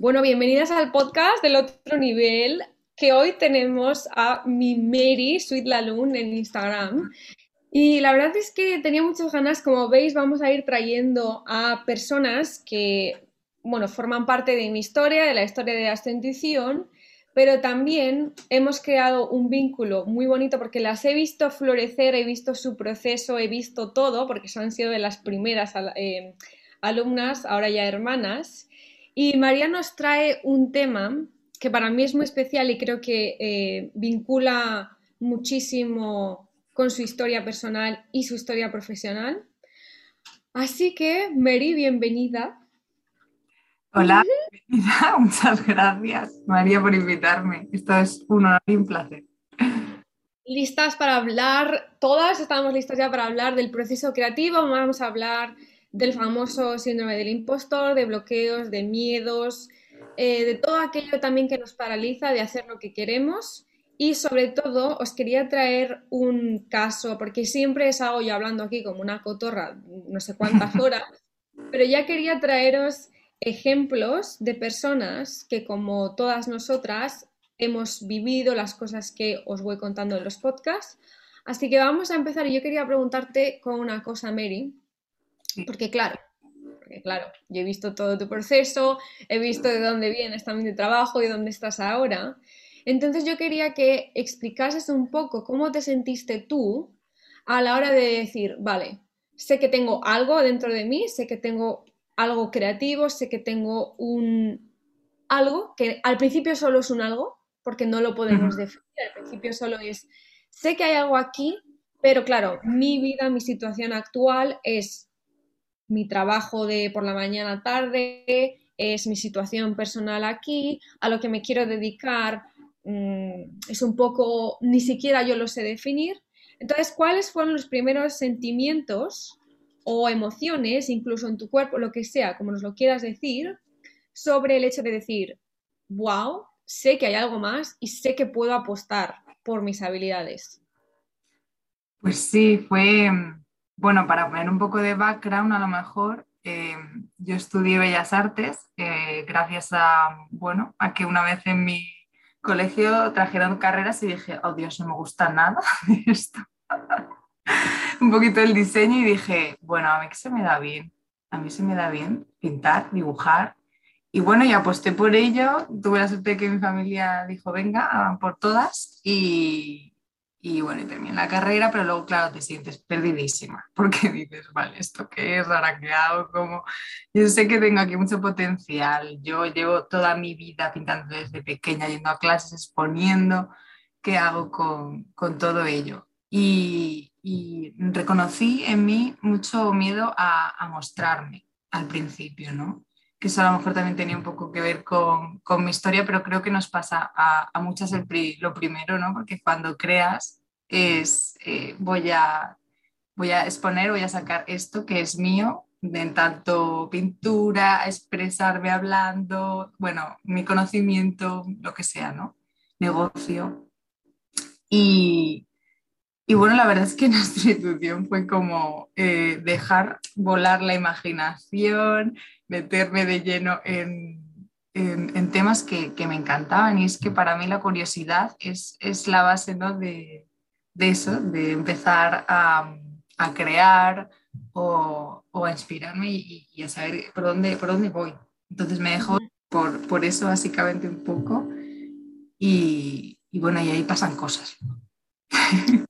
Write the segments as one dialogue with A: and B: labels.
A: Bueno, bienvenidas al podcast del otro nivel, que hoy tenemos a mi Mary Sweet Laloon en Instagram. Y la verdad es que tenía muchas ganas, como veis, vamos a ir trayendo a personas que, bueno, forman parte de mi historia, de la historia de Ascendición, pero también hemos creado un vínculo muy bonito porque las he visto florecer, he visto su proceso, he visto todo, porque son sido de las primeras eh, alumnas, ahora ya hermanas. Y María nos trae un tema que para mí es muy especial y creo que eh, vincula muchísimo con su historia personal y su historia profesional. Así que, Mary, bienvenida.
B: Hola, bienvenida. Muchas gracias, María, por invitarme. Esto es un honor y un placer.
A: Listas para hablar, todas estamos listas ya para hablar del proceso creativo. Vamos a hablar del famoso síndrome del impostor, de bloqueos, de miedos, eh, de todo aquello también que nos paraliza de hacer lo que queremos. Y sobre todo os quería traer un caso, porque siempre es algo yo hablando aquí como una cotorra, no sé cuántas horas, pero ya quería traeros ejemplos de personas que como todas nosotras hemos vivido las cosas que os voy contando en los podcasts. Así que vamos a empezar yo quería preguntarte con una cosa, Mary, porque claro, porque claro, yo he visto todo tu proceso, he visto de dónde vienes también de trabajo y dónde estás ahora. Entonces yo quería que explicases un poco cómo te sentiste tú a la hora de decir, vale, sé que tengo algo dentro de mí, sé que tengo algo creativo, sé que tengo un algo que al principio solo es un algo, porque no lo podemos definir, al principio solo es, sé que hay algo aquí, pero claro, mi vida, mi situación actual es mi trabajo de por la mañana tarde, es mi situación personal aquí, a lo que me quiero dedicar mm, es un poco, ni siquiera yo lo sé definir. Entonces, ¿cuáles fueron los primeros sentimientos o emociones, incluso en tu cuerpo, lo que sea, como nos lo quieras decir, sobre el hecho de decir, wow, sé que hay algo más y sé que puedo apostar por mis habilidades?
B: Pues sí, fue, bueno, para poner un poco de background, a lo mejor, eh, yo estudié Bellas Artes eh, gracias a, bueno, a que una vez en mi colegio trajeron carreras y dije, oh Dios, no me gusta nada de esto. un poquito el diseño y dije, bueno, a mí que se me da bien, a mí se me da bien pintar, dibujar. Y bueno, y aposté por ello, tuve la suerte de que mi familia dijo, venga, por todas y, y bueno, y terminé la carrera, pero luego, claro, te sientes perdidísima, porque dices, vale, ¿esto qué es? ¿Ahora qué hago? ¿Cómo? Yo sé que tengo aquí mucho potencial. Yo llevo toda mi vida pintando desde pequeña, yendo a clases, exponiendo. ¿Qué hago con, con todo ello? Y, y, reconocí en mí mucho miedo a, a, mostrarme al principio, ¿no? Que eso a lo mejor también tenía un poco que ver con, con mi historia, pero creo que nos pasa a, a muchas lo primero, ¿no? Porque cuando creas es eh, voy, a, voy a exponer, voy a sacar esto que es mío, en tanto pintura, expresarme hablando, bueno, mi conocimiento, lo que sea, ¿no? Negocio. Y, y bueno, la verdad es que nuestra institución fue como eh, dejar volar la imaginación, meterme de lleno en, en, en temas que, que, me encantaban. Y es que para mí la curiosidad es, es la base ¿no? de, de eso, de empezar a, a crear o, o, a inspirarme y, y, a saber por dónde, por dónde voy. Entonces me dejo por, por eso básicamente un poco y, y, bueno, y ahí pasan cosas.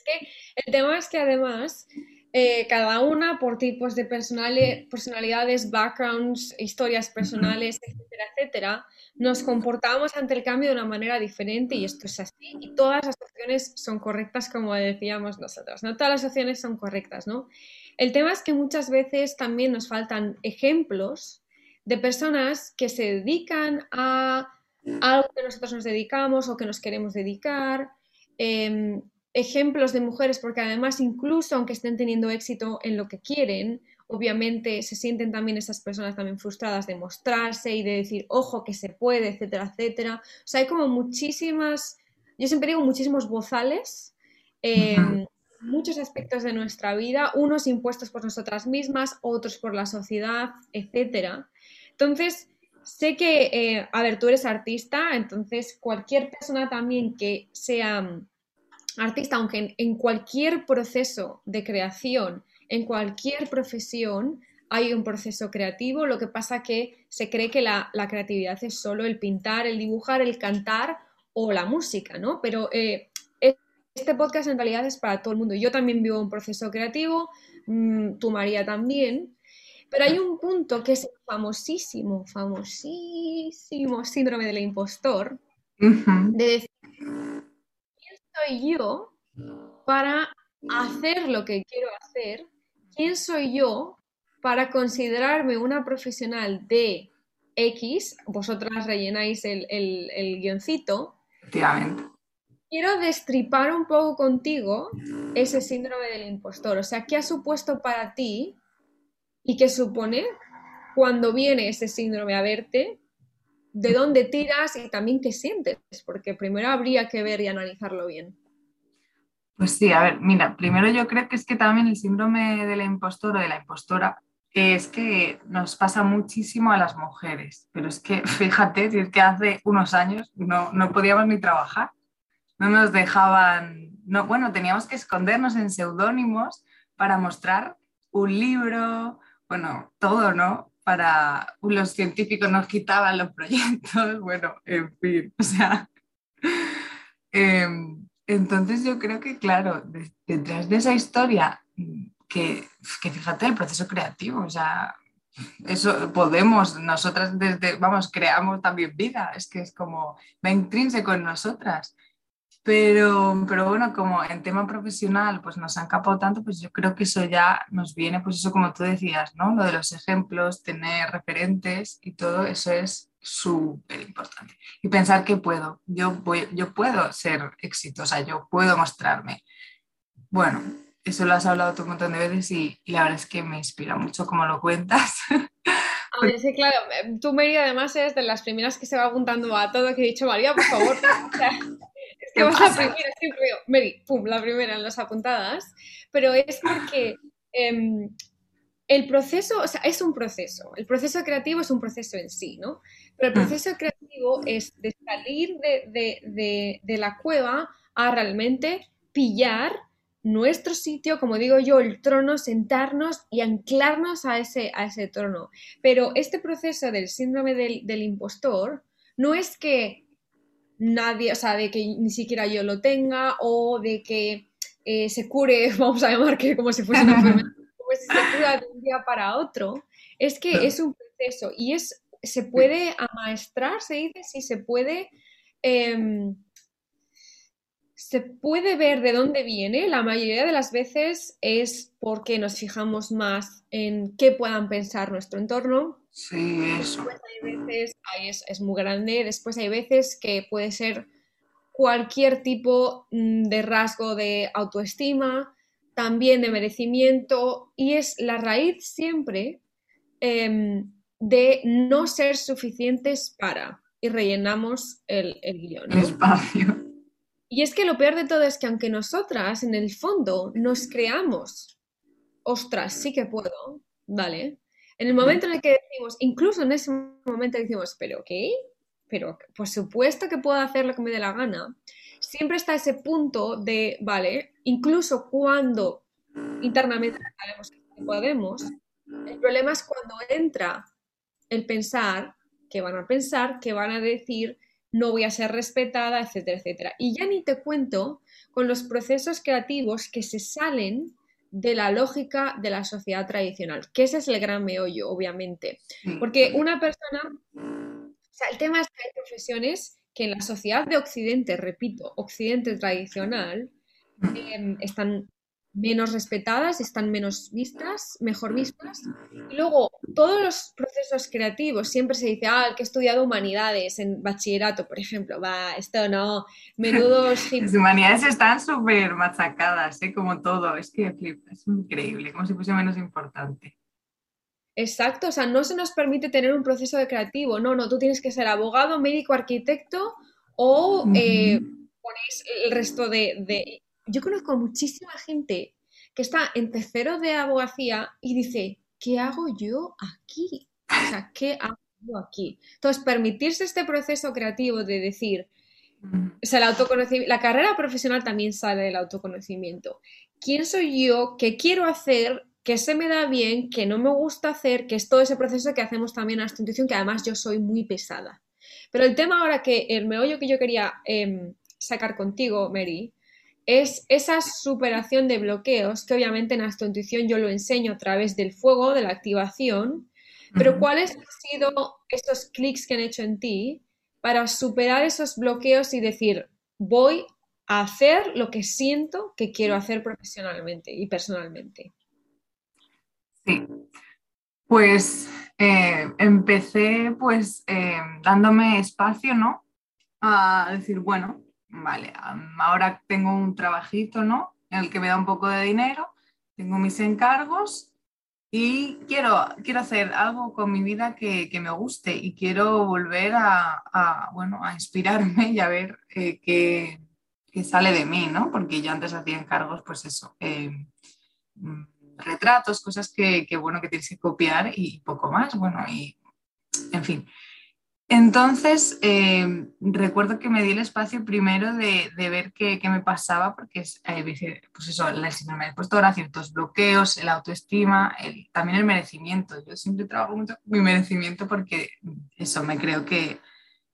A: Es que el tema es que además eh, cada una por tipos de personalidades, backgrounds, historias personales, etcétera, etcétera, nos comportamos ante el cambio de una manera diferente y esto es así y todas las opciones son correctas como decíamos nosotros, no todas las opciones son correctas, ¿no? El tema es que muchas veces también nos faltan ejemplos de personas que se dedican a algo que nosotros nos dedicamos o que nos queremos dedicar, eh, ejemplos de mujeres, porque además incluso aunque estén teniendo éxito en lo que quieren, obviamente se sienten también esas personas también frustradas de mostrarse y de decir, ojo, que se puede, etcétera, etcétera. O sea, hay como muchísimas, yo siempre digo muchísimos bozales en muchos aspectos de nuestra vida, unos impuestos por nosotras mismas, otros por la sociedad, etcétera. Entonces, sé que, eh, a ver, tú eres artista, entonces cualquier persona también que sea artista, aunque en, cualquier proceso de creación, en cualquier profesión, hay un proceso creativo, lo que pasa que se cree que la, creatividad es solo el pintar, el dibujar, el cantar o la música, ¿no? Pero eh, este podcast en realidad es para todo el mundo. Yo también vivo un proceso creativo, mm, tu María también, pero hay un punto que es el famosísimo, famosísimo síndrome del impostor, de decir, ¿quién soy yo para hacer lo que quiero hacer? ¿Quién soy yo para considerarme una profesional de X? Vosotras rellenáis el, el guioncito.
B: Efectivamente
A: quiero destripar un poco contigo ese síndrome del impostor. O sea, ¿qué ha supuesto para ti y qué supone cuando viene ese síndrome a verte? ¿De dónde tiras y también qué sientes? Porque primero habría que ver y analizarlo bien.
B: Pues sí, a ver, mira, primero yo creo que es que también el síndrome del impostor o de la impostora es que nos pasa muchísimo a las mujeres, pero es que fíjate, es que hace unos años no, no podíamos ni trabajar no nos dejaban, no, bueno, teníamos que escondernos en seudónimos para mostrar un libro, bueno, todo, ¿no? Para los científicos nos quitaban los proyectos, bueno, en fin, o sea. Em, entonces yo creo que, claro, detrás de esa historia, que, que fíjate el proceso creativo, o sea, eso podemos, nosotras desde, vamos, creamos también vida, es que es como, va intrínseco en nosotras. Pero, pero bueno, como en tema profesional pues nos han capado tanto, pues yo creo que eso ya nos viene, pues eso como tú decías, ¿no? Lo de los ejemplos, tener referentes y todo eso es súper importante. Y pensar que puedo, yo, voy, yo puedo ser exitosa, yo puedo mostrarme. Bueno, eso lo has hablado tú un montón de veces y, la verdad es que me inspira mucho como lo cuentas.
A: Sí, claro, tú Mary además es de las primeras que se va apuntando a todo que he dicho, María, por favor. Que vas la primera, siempre Mary, pum, la primera en las apuntadas, pero es porque em, el proceso, o sea, es un proceso, el proceso creativo es un proceso en sí, ¿no? Pero el mm. proceso creativo es de salir de, de la cueva a realmente pillar nuestro sitio, como digo yo, el trono, sentarnos y anclarnos a ese, a ese trono. Pero este proceso del síndrome del, del impostor no es que nadie, o sea, de que ni siquiera yo lo tenga o de que eh, se cure, vamos a llamar que como si fuese una enfermedad, como si se cura de un día para otro, es que es un proceso y es, se puede amaestrar, se dice, sí, se puede... Em, se puede ver de dónde viene, la mayoría de las veces es porque nos fijamos más en qué puedan pensar nuestro entorno,
B: Sí, eso.
A: Después hay veces, ahí es, muy grande, después hay veces que puede ser cualquier tipo mm, de rasgo de autoestima, también de merecimiento, y es la raíz siempre em, de no ser suficientes para, y rellenamos el, el guion.
B: El espacio.
A: Y es que lo peor de todo es que aunque nosotras en el fondo nos creamos, ostras, sí que puedo, ¿vale? En el momento en el que decimos, incluso en ese momento decimos, pero ¿qué? Pero por supuesto que puedo hacer lo que me dé la gana. Siempre está ese punto de, vale, incluso cuando internamente sabemos que podemos, el problema es cuando entra el pensar, que van a pensar, que van a decir, no voy a ser respetada, etcétera, etcétera. Y ya ni te cuento con los procesos creativos que se salen de la lógica de la sociedad tradicional, que ese es el gran meollo, obviamente. Porque una persona, o sea, el tema es que hay profesiones que en la sociedad de Occidente, repito, Occidente tradicional, em, están menos respetadas, están menos vistas, mejor vistas. Y luego, todos los procesos creativos, siempre se dice, ah, el que ha estudiado humanidades en bachillerato, por ejemplo, va, esto no, menudos...
B: Las humanidades están súper machacadas, ¿eh? como todo, es que es increíble, como si fuese menos importante.
A: Exacto, o sea, no se nos permite tener un proceso de creativo, no, no, tú tienes que ser abogado, médico, arquitecto o eh, ponéis el resto de yo conozco muchísima gente que está en tercero de abogacía y dice, ¿qué hago yo aquí? O sea, ¿qué hago aquí. Entonces, permitirse este proceso creativo de decir, o sea, el autoconocimiento, la carrera profesional también sale del autoconocimiento. ¿Quién soy yo? ¿Qué quiero hacer? ¿Qué se me da bien? ¿Qué no me gusta hacer? Que es todo ese proceso que hacemos también a esta intuición, que además yo soy muy pesada. Pero el tema ahora que el meollo que yo quería em, sacar contigo, Mary, es esa superación de bloqueos que obviamente en esta intuición yo lo enseño a través del fuego, de la activación, pero ¿cuáles han sido estos clics que han hecho en ti para superar esos bloqueos y decir, voy a hacer lo que siento que quiero hacer profesionalmente y personalmente?
B: Sí, pues eh, empecé pues eh, dándome espacio, ¿no? A decir, bueno, vale, ahora tengo un trabajito, ¿no? En el que me da un poco de dinero, tengo mis encargos y quiero, quiero hacer algo con mi vida que, me guste y quiero volver a, bueno, a inspirarme y a ver eh, qué, sale de mí, ¿no? Porque yo antes hacía encargos, pues eso, eh, mm, retratos, cosas que, que, bueno, que tienes que copiar y poco más, bueno, y en fin. Entonces, eh, recuerdo que me di el espacio primero de, ver qué, me pasaba, porque eh, pues eso, el síndrome de postura, ciertos bloqueos, el autoestima, también el merecimiento. Yo siempre trabajo mucho mi merecimiento porque eso me creo que,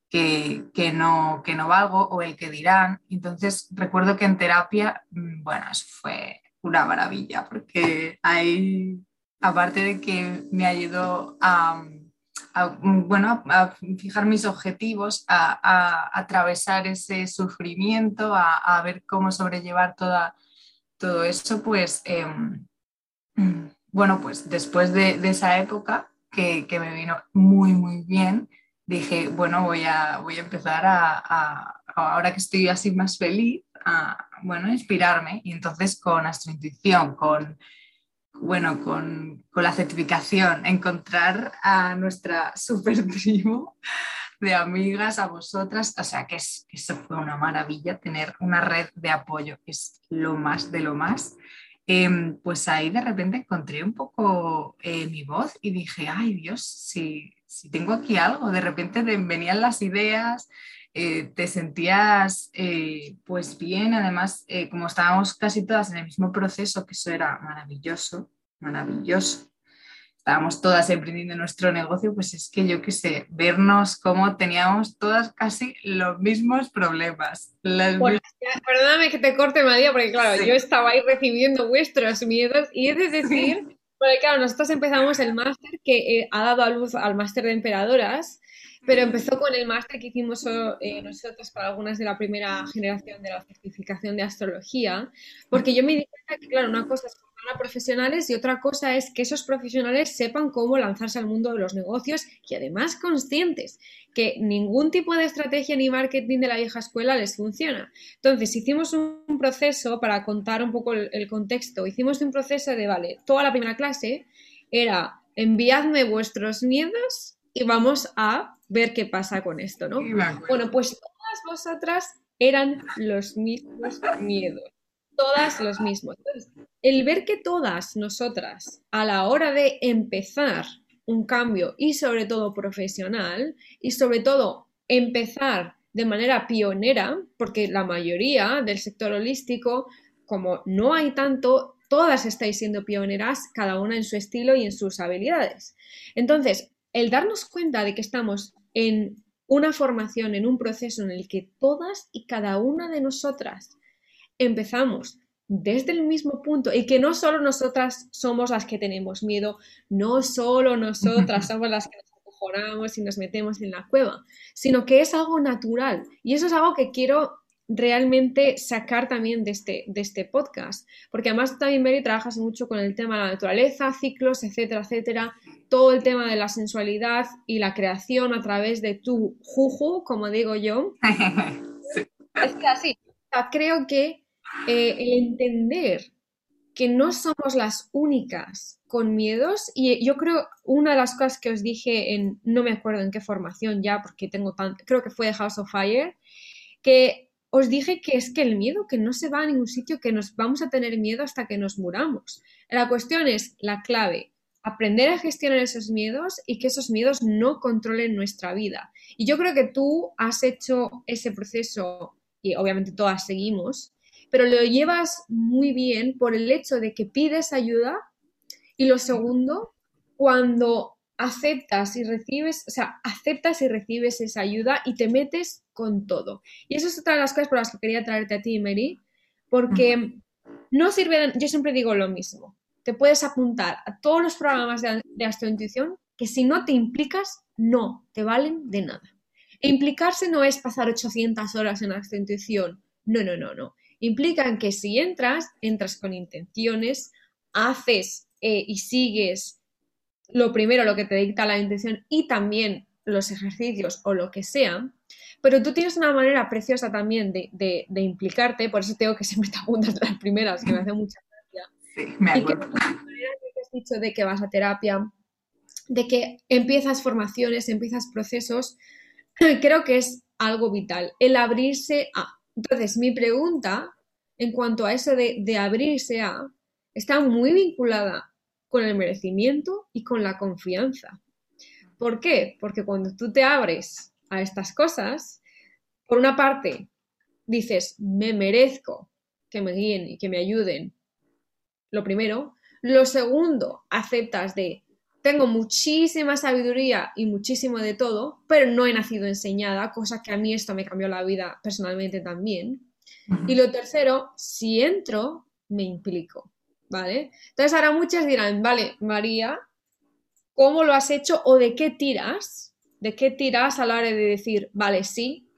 B: que, no, que no valgo o el que dirán. Entonces, recuerdo que en terapia, mm, bueno, eso fue una maravilla, porque ahí, aparte de que me ayudó a a, bueno, a fijar mis objetivos, a, atravesar ese sufrimiento, a, ver cómo sobrellevar toda, todo eso, pues em, bueno, pues después de, esa época que, me vino muy, muy bien, dije, bueno, voy a, voy a empezar a, ahora que estoy así más feliz, a, bueno, inspirarme. Y entonces con astrointuición, con bueno, con, la certificación, encontrar a nuestra super tribu de amigas, a vosotras, o sea que, es, eso fue una maravilla, tener una red de apoyo, es lo más de lo más. Em, pues ahí de repente encontré un poco eh, mi voz y dije, ay Dios, si, si tengo aquí algo, de repente venían las ideas, eh, te sentías eh, pues bien, además eh, como estábamos casi todas en el mismo proceso, que eso era maravilloso, maravilloso. Estábamos todas emprendiendo nuestro negocio, pues es que yo qué sé, vernos como teníamos todas casi los mismos problemas.
A: Perdóname que te corte, María, porque claro, yo estaba ahí recibiendo vuestros miedos y es de decir, porque claro, nosotros empezamos el máster que ha dado a luz al máster de emperadoras pero empezó con el máster que hicimos eh, nosotros para algunas de la primera generación de la certificación de astrología, porque yo me di cuenta que, claro, una cosa es formar a profesionales y otra cosa es que esos profesionales sepan cómo lanzarse al mundo de los negocios y además conscientes que ningún tipo de estrategia ni marketing de la vieja escuela les funciona. Entonces, hicimos un proceso para contar un poco el, el contexto, hicimos un proceso de, vale, toda la primera clase era enviadme vuestros miedos y vamos a ver qué pasa con esto, ¿no? Bueno, pues todas vosotras eran los mismos miedos, todas los mismos. el ver que todas nosotras, a la hora de empezar un cambio y sobre todo profesional, y sobre todo empezar de manera pionera, porque la mayoría del sector holístico, como no hay tanto, todas estáis siendo pioneras, cada una en su estilo y en sus habilidades. Entonces, el darnos cuenta de que estamos en una formación, en un proceso en el que todas y cada una de nosotras empezamos desde el mismo punto y que no solo nosotras somos las que tenemos miedo, no solo nosotras somos las que nos acojonamos y nos metemos en la cueva, sino que es algo natural y eso es algo que quiero realmente sacar también de este, de este podcast, porque además también Mary trabajas mucho con el tema de la naturaleza, ciclos, etcétera, etcétera, todo el tema de la sensualidad y la creación a través de tu juju, como digo yo. Es que así, creo que eh, el entender que no somos las únicas con miedos, y yo creo una de las cosas que os dije en, no me acuerdo en qué formación ya, porque tengo tan, creo que fue de House of Fire, que os dije que es que el miedo, que no se va a ningún sitio, que nos vamos a tener miedo hasta que nos muramos. La cuestión es la clave, aprender a gestionar esos miedos y que esos miedos no controlen nuestra vida. Y yo creo que tú has hecho ese proceso, y obviamente todas seguimos, pero lo llevas muy bien por el hecho de que pides ayuda y lo segundo, cuando aceptas y recibes, o sea, aceptas y recibes esa ayuda y te metes con todo. Y eso es otra de las cosas por las que quería traerte a ti, Mary, porque no sirve, yo siempre digo lo mismo, te puedes apuntar a todos los programas de, de astrointuición que si no te implicas, no te valen de nada. E implicarse no es pasar 800 horas en astrointuición, no, no, no, no. Implican que si entras, entras con intenciones, haces eh, y sigues lo primero, lo que te dicta la intención y también los ejercicios o lo que sea, pero tú tienes una manera preciosa también de, implicarte, por eso tengo que siempre te apuntas de las primeras, que me hace mucha gracia.
B: Sí, me acuerdo.
A: Y que, has dicho de que vas a terapia, de que empiezas formaciones, empiezas procesos, creo que es algo vital, el abrirse a. Entonces, mi pregunta en cuanto a eso de, de abrirse a, está muy vinculada con el merecimiento y con la confianza. ¿Por qué? Porque cuando tú te abres a estas cosas, por una parte, dices, me merezco que me guíen y que me ayuden. Lo primero. Lo segundo, aceptas de, tengo muchísima sabiduría y muchísimo de todo, pero no he nacido enseñada, cosa que a mí esto me cambió la vida personalmente también. Y lo tercero, si entro, me implico. ¿Vale? Entonces ahora muchas dirán, vale, María, ¿cómo lo has hecho o de qué tiras? ¿De qué tiras a la hora de decir, vale, sí,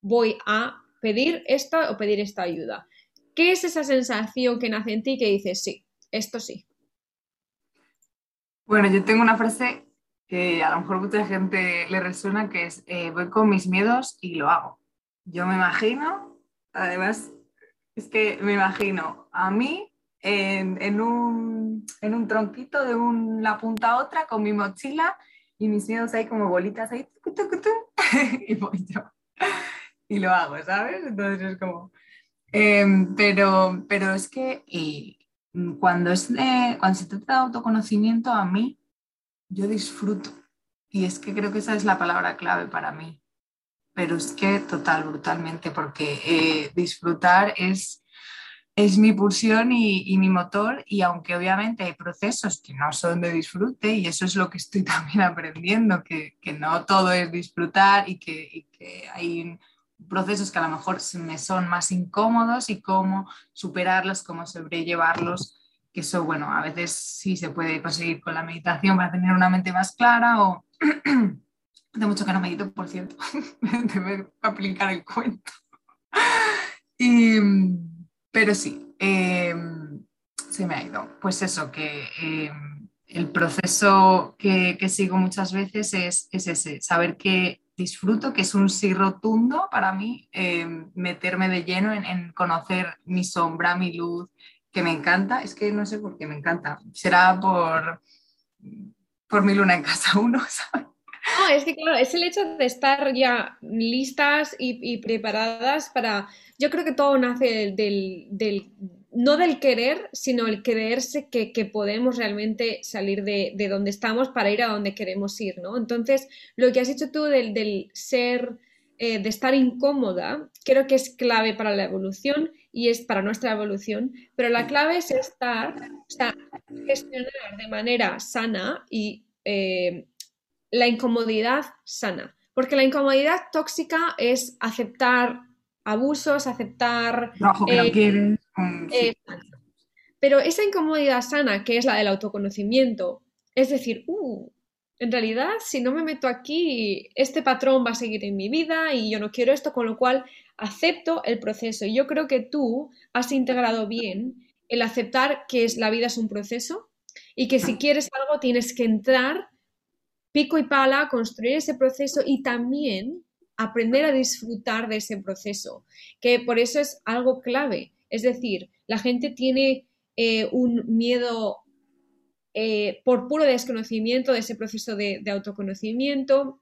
A: voy a pedir esta o pedir esta ayuda? ¿Qué es esa sensación que nace en ti que dices, sí, esto sí?
B: Bueno, yo tengo una frase que a lo mejor mucha gente le resuena, que es, eh, voy con mis miedos y lo hago. Yo me imagino, además, es que me imagino a mí en, un, tronquito de una punta a otra con mi mochila y mis miedos ahí como bolitas ahí, y voy yo. Y lo hago, ¿sabes? Entonces es como... Em, pero, pero es que cuando, es cuando se trata de autoconocimiento, a mí, yo disfruto. Y es que creo que esa es la palabra clave para mí. Pero es que total, brutalmente, porque eh, disfrutar es es mi pulsión y, mi motor y aunque obviamente hay procesos que no son de disfrute y eso es lo que estoy también aprendiendo, que, no todo es disfrutar y que, hay procesos que a lo mejor me son más incómodos y cómo superarlos, cómo sobrellevarlos, que eso, bueno, a veces sí se puede conseguir con la meditación para tener una mente más clara o... de mucho que no medito, por cierto, de aplicar el cuento. Y, pero sí, em, se me ha ido. Pues eso, que em, el proceso que, sigo muchas veces es, ese, saber que disfruto, que es un sí rotundo para mí, em, meterme de lleno en, conocer mi sombra, mi luz, que me encanta. Es que no sé por qué me encanta. Será por, por mi luna en casa uno, ¿sabes?
A: No, es que claro, es el hecho de estar ya listas y, preparadas para... Yo creo que todo nace del, no del querer, sino el creerse que, podemos realmente salir de, donde estamos para ir a donde queremos ir, ¿no? Entonces, lo que has dicho tú del, ser, eh, de estar incómoda, creo que es clave para la evolución y es para nuestra evolución, pero la clave es estar, o sea, gestionar de manera sana y... Eh, la incomodidad sana. Porque la incomodidad tóxica es aceptar abusos, aceptar...
B: que
A: eh, Pero esa incomodidad sana, que es la del autoconocimiento, es decir, uh, en realidad, si no me meto aquí, este patrón va a seguir en mi vida y yo no quiero esto, con lo cual acepto el proceso. Y yo creo que tú has integrado bien el aceptar que es, la vida es un proceso y que si quieres algo tienes que entrar pico y pala, construir ese proceso y también aprender a disfrutar de ese proceso, que por eso es algo clave. Es decir, la gente tiene eh, un miedo eh, por puro desconocimiento de ese proceso de, autoconocimiento.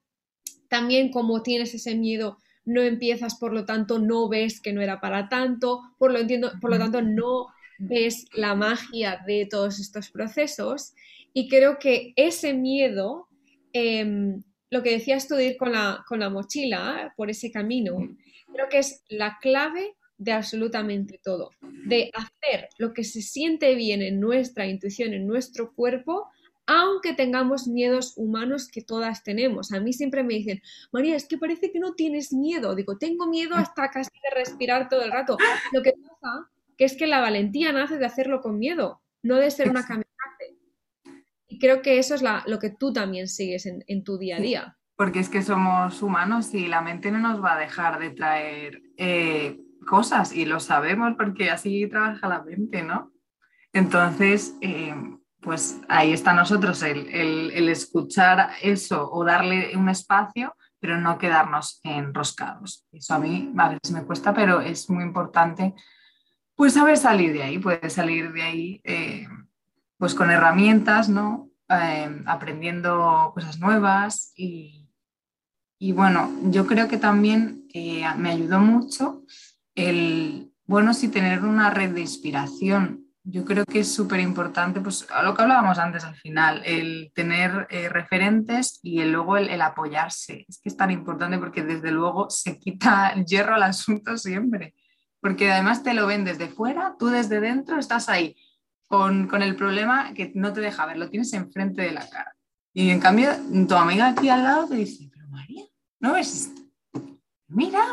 A: También como tienes ese miedo, no empiezas, por lo tanto, no ves que no era para tanto, por lo, entiendo, por lo tanto, no ves la magia de todos estos procesos y creo que ese miedo, em, lo que decías tú de ir con la, con la mochila por ese camino, creo que es la clave de absolutamente todo, de hacer lo que se siente bien en nuestra intuición, en nuestro cuerpo, aunque tengamos miedos humanos que todas tenemos. A mí siempre me dicen, María, es que parece que no tienes miedo. Digo, tengo miedo hasta casi de respirar todo el rato. Lo que pasa que es que la valentía nace de hacerlo con miedo, no de ser una. Y creo que eso es lo que tú también sigues en, tu día a día.
B: Porque es que somos humanos y la mente no nos va a dejar de traer eh, cosas y lo sabemos porque así trabaja la mente, ¿no? Entonces, eh, pues ahí está nosotros el, escuchar eso o darle un espacio, pero no quedarnos enroscados. Eso a mí a veces me cuesta, pero es muy importante pues saber salir de ahí, puedes salir de ahí eh, pues con herramientas, ¿no? Eh, aprendiendo cosas nuevas y, y, bueno, yo creo que también me ayudó mucho el, bueno, sí tener una red de inspiración yo creo que es súper importante, pues a lo que hablábamos antes al final, el tener eh, referentes y el, luego el, apoyarse. Es que es tan importante porque desde luego se quita el hierro al asunto siempre, porque además te lo ven desde fuera, tú desde dentro estás ahí con, con el problema que no te deja ver, lo tienes enfrente de la cara. Y en cambio, tu amiga aquí al lado te dice, pero María, ¿no ves? Mira,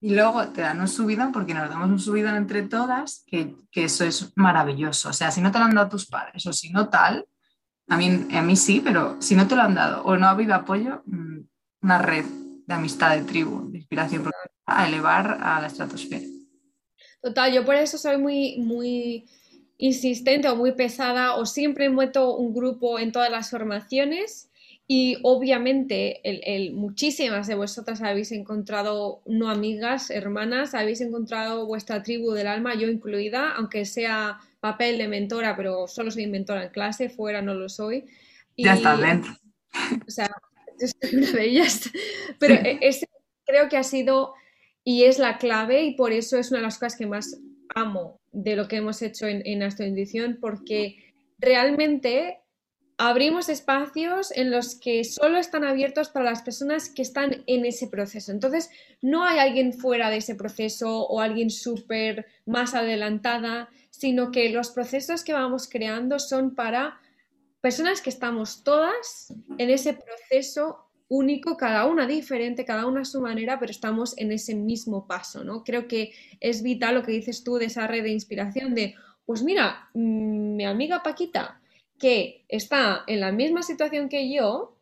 B: y luego te dan un subidón porque nos damos un subidón entre todas, que, eso es maravilloso. O sea, si no te lo han dado tus padres o si no tal, a mí, a mí sí, pero si no te lo han dado o no ha habido apoyo, mm, una red de amistad, de tribu, de inspiración a elevar a la estratosfera.
A: Total, yo por eso soy muy, muy insistente o muy pesada o siempre meto un grupo en todas las formaciones y obviamente el, muchísimas de vosotras habéis encontrado, no amigas, hermanas, habéis encontrado vuestra tribu del alma, yo incluida, aunque sea papel de mentora, pero solo soy mentora en clase, fuera no lo soy.
B: ya estás dentro.
A: O sea, yo soy una de ellas. Pero e, ese creo que ha sido y es la clave y por eso es una de las cosas que más amo de lo que hemos hecho en, en porque realmente abrimos espacios en los que solo están abiertos para las personas que están en ese proceso. Entonces, no hay alguien fuera de ese proceso o alguien súper más adelantada, sino que los procesos que vamos creando son para personas que estamos todas en ese proceso único, cada una diferente, cada una a su manera, pero estamos en ese mismo paso, ¿no? Creo que es vital lo que dices tú de esa red de inspiración de, pues mira, mm, mi amiga Paquita que está en la misma situación que yo,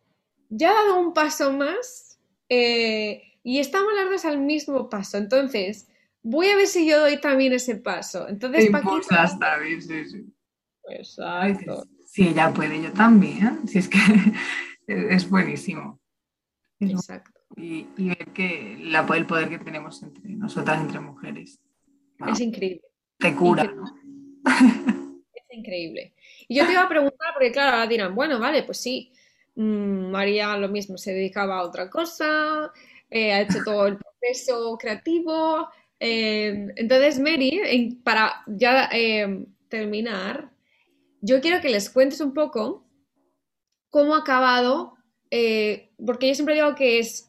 A: ya ha dado un paso más eh, y estamos las dos al mismo paso. Entonces, voy a ver si yo doy también ese paso. Entonces,
B: Te Paquita, sí, sí.
A: Exacto.
B: Sí, ella puede, yo también. Si es que es buenísimo.
A: Exacto.
B: Y, ver que la, el poder que tenemos entre nosotras, entre mujeres.
A: Es increíble.
B: Te cura,
A: Es increíble. Y yo te iba a preguntar, porque claro, ahora dirán, bueno, vale, pues sí, mm, María lo mismo, se dedicaba a otra cosa, eh, ha hecho todo el proceso creativo. Eh, entonces, Mary, para ya eh, terminar, yo quiero que les cuentes un poco cómo ha acabado, porque yo siempre digo que es,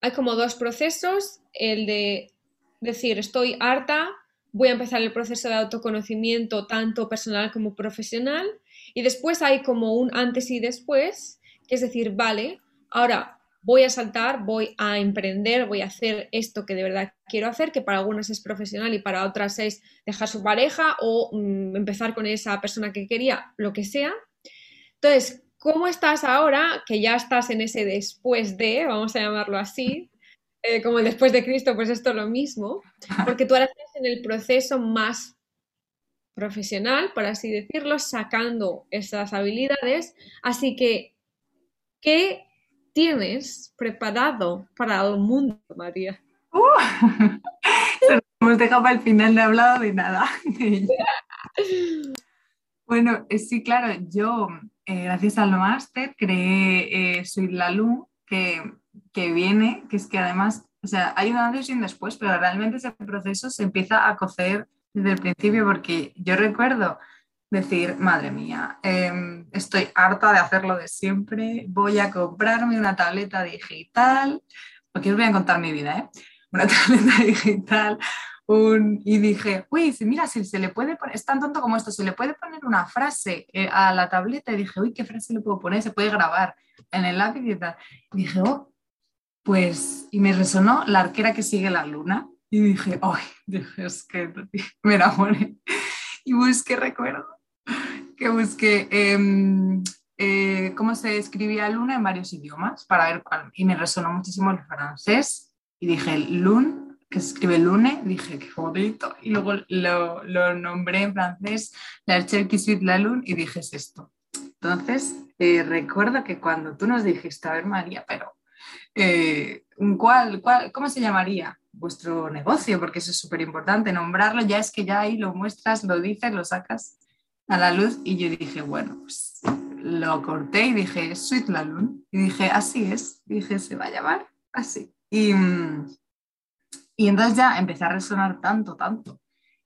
A: hay como dos procesos, el de decir, estoy harta voy a empezar el proceso de autoconocimiento tanto personal como profesional y después hay como un antes y después, que es decir, vale, ahora voy a saltar, voy a emprender, voy a hacer esto que de verdad quiero hacer, que para algunas es profesional y para otras es dejar su pareja o mm, empezar con esa persona que quería, lo que sea. Entonces, ¿cómo estás ahora que ya estás en ese después de, vamos a llamarlo así, eh, como el después de Cristo, pues esto es lo mismo, porque tú ahora estás en el proceso más profesional, por así decirlo, sacando esas habilidades. Así que, ¿qué tienes preparado para el mundo, María?
B: Uh, hemos dejado para el final, de hablado de nada. bueno, eh, sí, claro, yo, eh, gracias al máster, creé Soy la Luz, que que viene, que es que además, o sea, hay un antes y un después, pero realmente ese proceso se empieza a cocer desde el principio, porque yo recuerdo decir, madre mía, em, estoy harta de hacerlo de siempre, voy a comprarme una tableta digital, porque os voy a contar mi vida, ¿eh? Una tableta digital, y dije, uy, mira, si se le puede poner, es tan tonto como esto, se le puede poner una frase eh, a la tableta y dije, uy, ¿qué frase le puedo poner? Se puede grabar en el lápiz y tal. Y dije, oh, pues, y me resonó la arquera que sigue la luna. Y dije, ay, dije, es que me enamoré. Y busqué, recuerdo, que busqué em, eh, cómo se escribía luna en varios idiomas para ver cuál. Y me resonó muchísimo el francés. Y dije, lune que escribe lune, dije, qué bonito, y luego lo, lo nombré en francés, la Cherky Suite la Lune, y dije, es esto. Entonces, eh, recuerdo que cuando tú nos dijiste, a ver María, pero eh, ¿cuál, cuál, ¿cómo se llamaría vuestro negocio? Porque eso es súper importante, nombrarlo, ya es que ya ahí lo muestras, lo dices, lo sacas a la luz, y yo dije, bueno, pues lo corté y dije, Sweet la Lune, y dije, así es, dije, se va a llamar así. Y, mm, y entonces ya empecé a resonar tanto, tanto.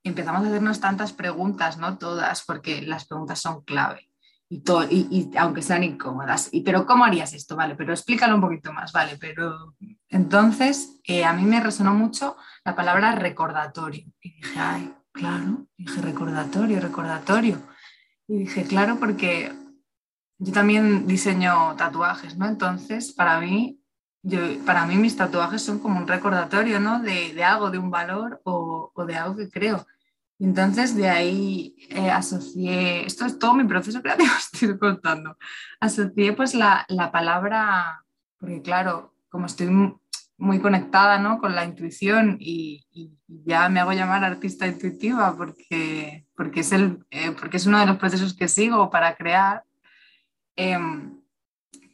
B: empezamos a hacernos tantas preguntas, no todas, porque las preguntas son clave. Y, y, aunque sean incómodas. Y, pero ¿cómo harías esto? Vale, pero explícalo un poquito más, vale. Pero entonces eh, a mí me resonó mucho la palabra recordatorio. Y dije, ay, claro, dije recordatorio, recordatorio. Y dije, claro, porque yo también diseño tatuajes, ¿no? Entonces, para mí, para mí mis tatuajes son como un recordatorio, ¿no? De, algo, de un valor o, de algo que creo. Entonces de ahí eh, asocié, esto es todo mi proceso creativo, estoy contando, asocié pues la, palabra, porque claro, como estoy muy conectada ¿no? con la intuición y, ya me hago llamar artista intuitiva porque, porque, es, el, eh, porque es uno de los procesos que sigo para crear, em,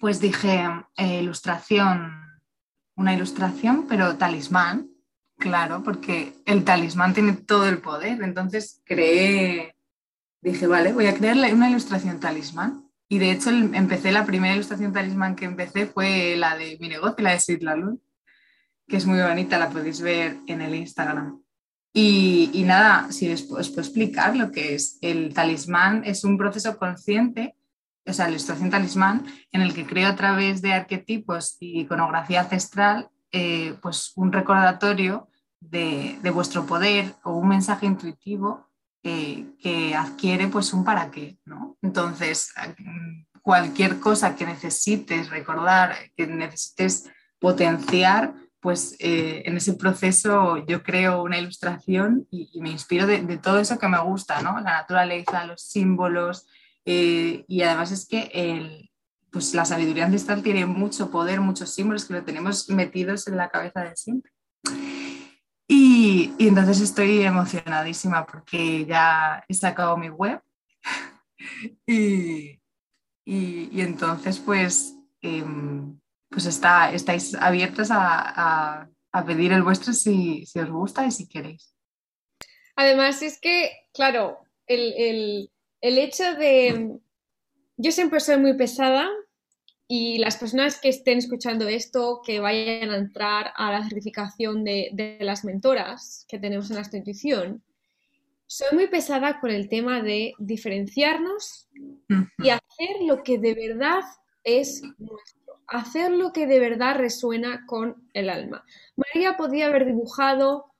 B: pues dije eh, ilustración una ilustración, pero talismán, claro, porque el talismán tiene todo el poder. Entonces creé, dije, vale, voy a crearle una ilustración talismán. Y de hecho empecé, la primera ilustración talismán que empecé fue la de mi negocio, la de Sid Luz, que es muy bonita, la podéis ver en el Instagram. Y, y nada, si os, os puedo explicar lo que es el talismán, es un proceso consciente o sea, la ilustración talismán, en el que creo a través de arquetipos y iconografía ancestral, eh, pues un recordatorio de, vuestro poder o un mensaje intuitivo eh, que adquiere pues un para qué, ¿no? Entonces, cualquier cosa que necesites recordar, que necesites potenciar, pues eh, en ese proceso yo creo una ilustración y, me inspiro de, de, todo eso que me gusta, ¿no? La naturaleza, los símbolos, eh, y además es que el, pues la sabiduría ancestral tiene mucho poder, muchos símbolos que lo tenemos metidos en la cabeza de siempre. Y, y entonces estoy emocionadísima porque ya he sacado mi web y, y, entonces pues, em, pues está, estáis abiertos a, a, pedir el vuestro si, si, os gusta y si queréis.
A: Además es que, claro, el el hecho de... Yo siempre soy muy pesada y las personas que estén escuchando esto, que vayan a entrar a la certificación de, las mentoras que tenemos en la institución, soy muy pesada con el tema de diferenciarnos y hacer lo que de verdad es nuestro, hacer lo que de verdad resuena con el alma. María podía haber dibujado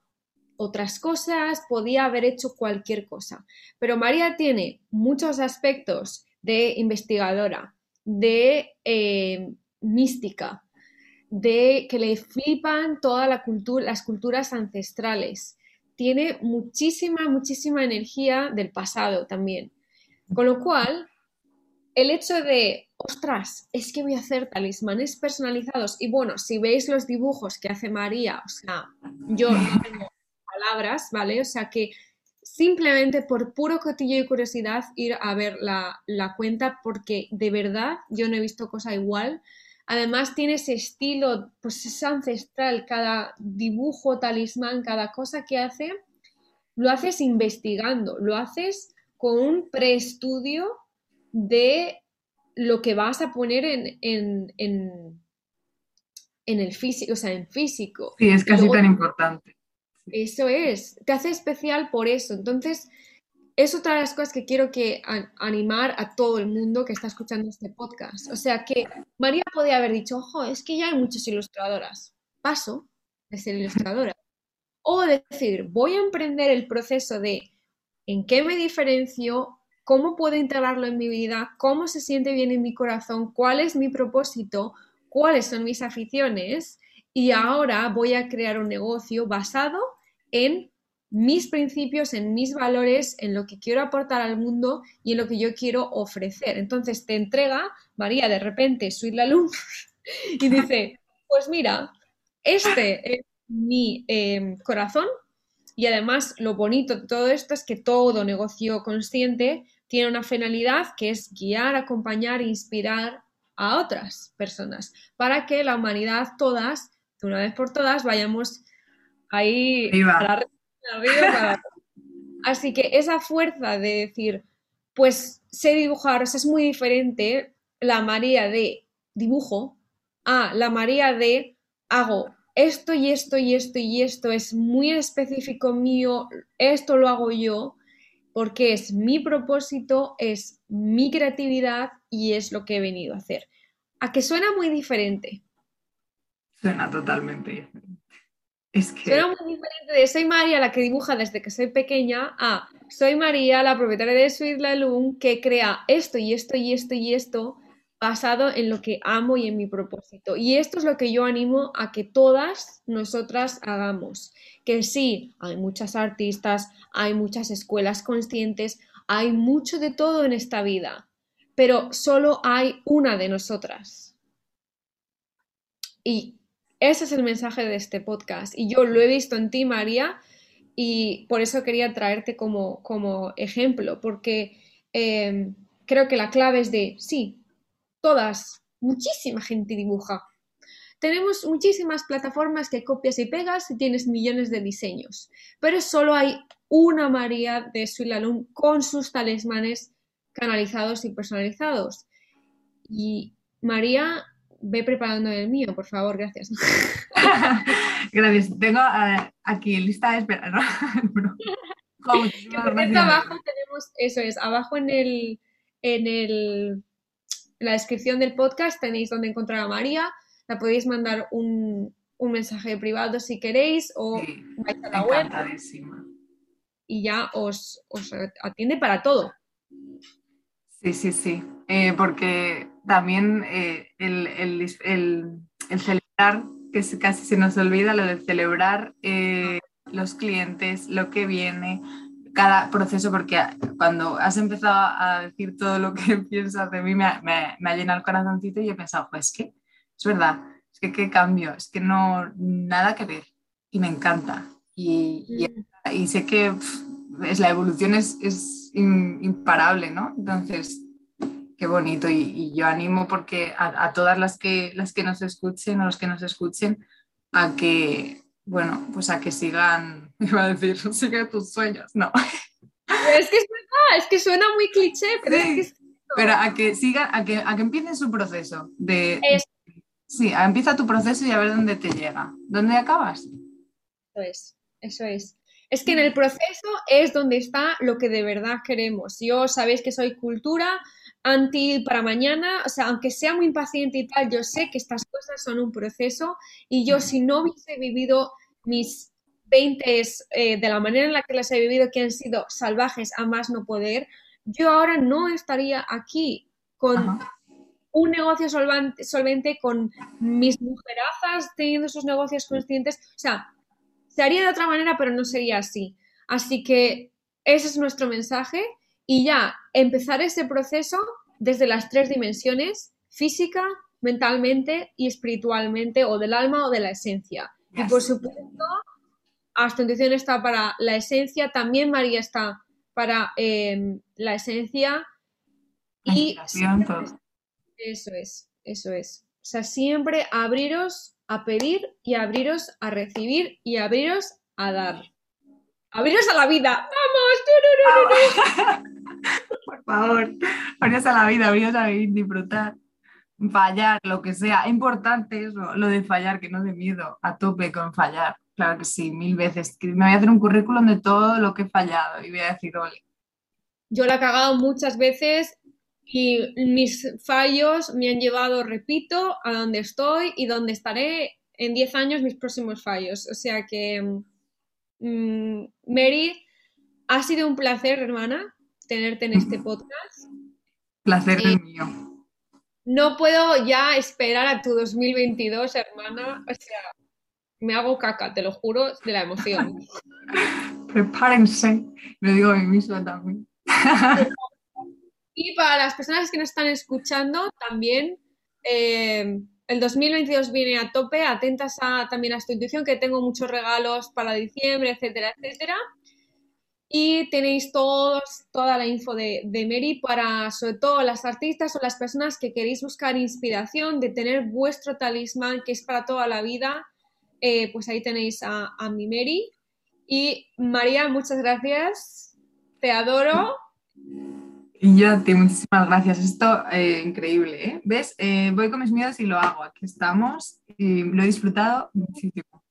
A: otras cosas, podía haber hecho cualquier cosa. Pero María tiene muchos aspectos de investigadora, de eh, mística, de que le flipan toda la las culturas ancestrales. Tiene muchísima, muchísima energía del pasado también. Con lo cual, el hecho de, ostras, es que voy a hacer talismanes personalizados. Y bueno, si veis los dibujos que hace María, o sea, yo tengo palabras, ¿vale? O sea que simplemente por puro cotillo y curiosidad ir a ver la, cuenta porque de verdad yo no he visto cosa igual. Además tiene ese estilo, pues es ancestral, cada dibujo, talismán, cada cosa que hace, lo haces investigando, lo haces con un preestudio de lo que vas a poner en, en, en, el físico, o sea, en físico.
B: Sí, es casi tan importante.
A: Eso es, te hace especial por eso. Entonces, es otra de las cosas que quiero que animar a todo el mundo que está escuchando este podcast. O sea que María podía haber dicho, ojo, es que ya hay muchas ilustradoras. Paso de ser ilustradora. O decir, voy a emprender el proceso de en qué me diferencio, cómo puedo integrarlo en mi vida, cómo se siente bien en mi corazón, cuál es mi propósito, cuáles son mis aficiones y ahora voy a crear un negocio basado en mis principios, en mis valores, en lo que quiero aportar al mundo y en lo que yo quiero ofrecer. Entonces te entrega, María, de repente, Sweet la luz y dice, pues mira, este es mi em, corazón y además lo bonito de todo esto es que todo negocio consciente tiene una finalidad que es guiar, acompañar inspirar a otras personas para que la humanidad todas, de una vez por todas, vayamos ahí a Así que esa fuerza de decir, pues sé dibujar, es muy diferente la María de dibujo a la María de hago esto y esto y esto y esto, es muy específico mío, esto lo hago yo, porque es mi propósito, es mi creatividad y es lo que he venido a hacer. ¿A que suena muy diferente?
B: Suena totalmente diferente. Es que...
A: Suena muy diferente de soy María, la que dibuja desde que soy pequeña, a soy María, la propietaria de Sweet Loom, que crea esto y esto y esto y esto basado en lo que amo y en mi propósito. Y esto es lo que yo animo a que todas nosotras hagamos. Que sí, hay muchas artistas, hay muchas escuelas conscientes, hay mucho de todo en esta vida, pero solo hay una de nosotras. Y ese es el mensaje de este podcast. Y yo lo he visto en ti, María, y por eso quería traerte como, como ejemplo, porque em, creo que la clave es de, sí, todas, muchísima gente dibuja. Tenemos muchísimas plataformas que copias y pegas y tienes millones de diseños, pero solo hay una María de Suilalum con sus talismanes canalizados y personalizados. Y María ve preparando el mío, por favor, gracias.
B: gracias. Tengo eh, aquí lista de espera, ¿no?
A: abajo tenemos, eso es, abajo en el, en el, la descripción del podcast tenéis donde encontrar a María, la podéis mandar un, mensaje privado si queréis o vais a la web y ya os, os atiende para todo.
B: Sí, sí, sí. Eh, porque también eh, el, celebrar, que casi se nos olvida, lo de celebrar eh, los clientes, lo que viene, cada proceso, porque cuando has empezado a decir todo lo que piensas de mí, me, ha llenado el corazoncito y he pensado, pues es que es verdad, es que qué cambio, es que no, nada que ver y me encanta. Y, y, sé que es, la evolución es, es imparable, ¿no? Entonces, Qué bonito y, yo animo porque a, todas las que, las que nos escuchen o los que nos escuchen a que, bueno, pues a que sigan, iba a decir, sigue tus sueños, no.
A: Es que es verdad, es que suena muy cliché, pero es que
B: Pero a que sigan, a que, a que empiecen su proceso de... Sí, empieza tu proceso y a ver dónde te llega. ¿Dónde acabas?
A: Eso es, eso es. Es que en el proceso es donde está lo que de verdad queremos. Yo sabéis que soy cultura, anti para mañana, o sea, aunque sea muy impaciente y tal, yo sé que estas cosas son un proceso y yo si no hubiese vivido mis 20 eh, de la manera en la que las he vivido, que han sido salvajes a más no poder, yo ahora no estaría aquí con un negocio solvente, solvente, con mis mujerazas teniendo sus negocios conscientes, o sea, se haría de otra manera, pero no sería así. Así que ese es nuestro mensaje y ya empezar ese proceso desde las tres dimensiones, física, mentalmente y espiritualmente, o del alma o de la esencia. Y por supuesto, Intuición está para la esencia, también María está para em, la esencia. Y eso es, eso es. O sea, siempre abriros a pedir y abriros a recibir y abriros a dar. Abriros a la vida. ¡Vamos!
B: Por favor, abriros a la vida, abriros a vivir, disfrutar, fallar, lo que sea. Es importante eso, lo de fallar, que no de miedo, a tope con fallar. Claro que sí, mil veces. Me voy a hacer un currículum de todo lo que he fallado y voy a decir, ole,
A: yo la he cagado muchas veces y mis fallos me han llevado, repito, a donde estoy y donde estaré en 10 años mis próximos fallos. O sea que, mm, Mary, ha sido un placer, hermana, tenerte en este podcast.
B: Placer el mío.
A: No puedo ya esperar a tu 2022, hermana. O sea, me hago caca, te lo juro, de la emoción.
B: Prepárense, lo digo a mí misma también.
A: y para las personas que nos están escuchando, también eh, el 2022 viene a tope, atentas a, también a esta intuición, que tengo muchos regalos para diciembre, etcétera, etcétera. Y tenéis toda la info de, de, Mary para, sobre todo, las artistas o las personas que queréis buscar inspiración, de tener vuestro talismán, que es para toda la vida. Eh, pues ahí tenéis a, a mi Mary. Y María, muchas gracias. Te adoro.
B: Y yo te muchísimas gracias. Esto eh, increíble, ¿eh? ¿Ves? Eh, voy con mis miedos y lo hago. Aquí estamos y lo he disfrutado muchísimo.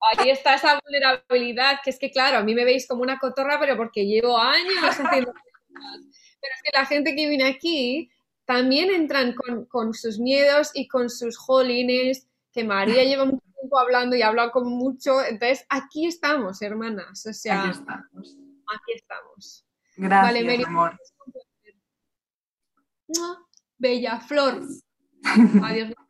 A: Ahí está esa vulnerabilidad, que es que, claro, a mí me veis como una cotorra, pero porque llevo años haciendo Pero es que la gente que viene aquí también entran con, con sus miedos y con sus jolines, que María lleva mucho tiempo hablando y ha hablado con mucho. Entonces, aquí estamos, hermanas. O sea,
B: aquí estamos.
A: Aquí estamos.
B: Gracias, vale, amor.
A: Bella flor. Adiós.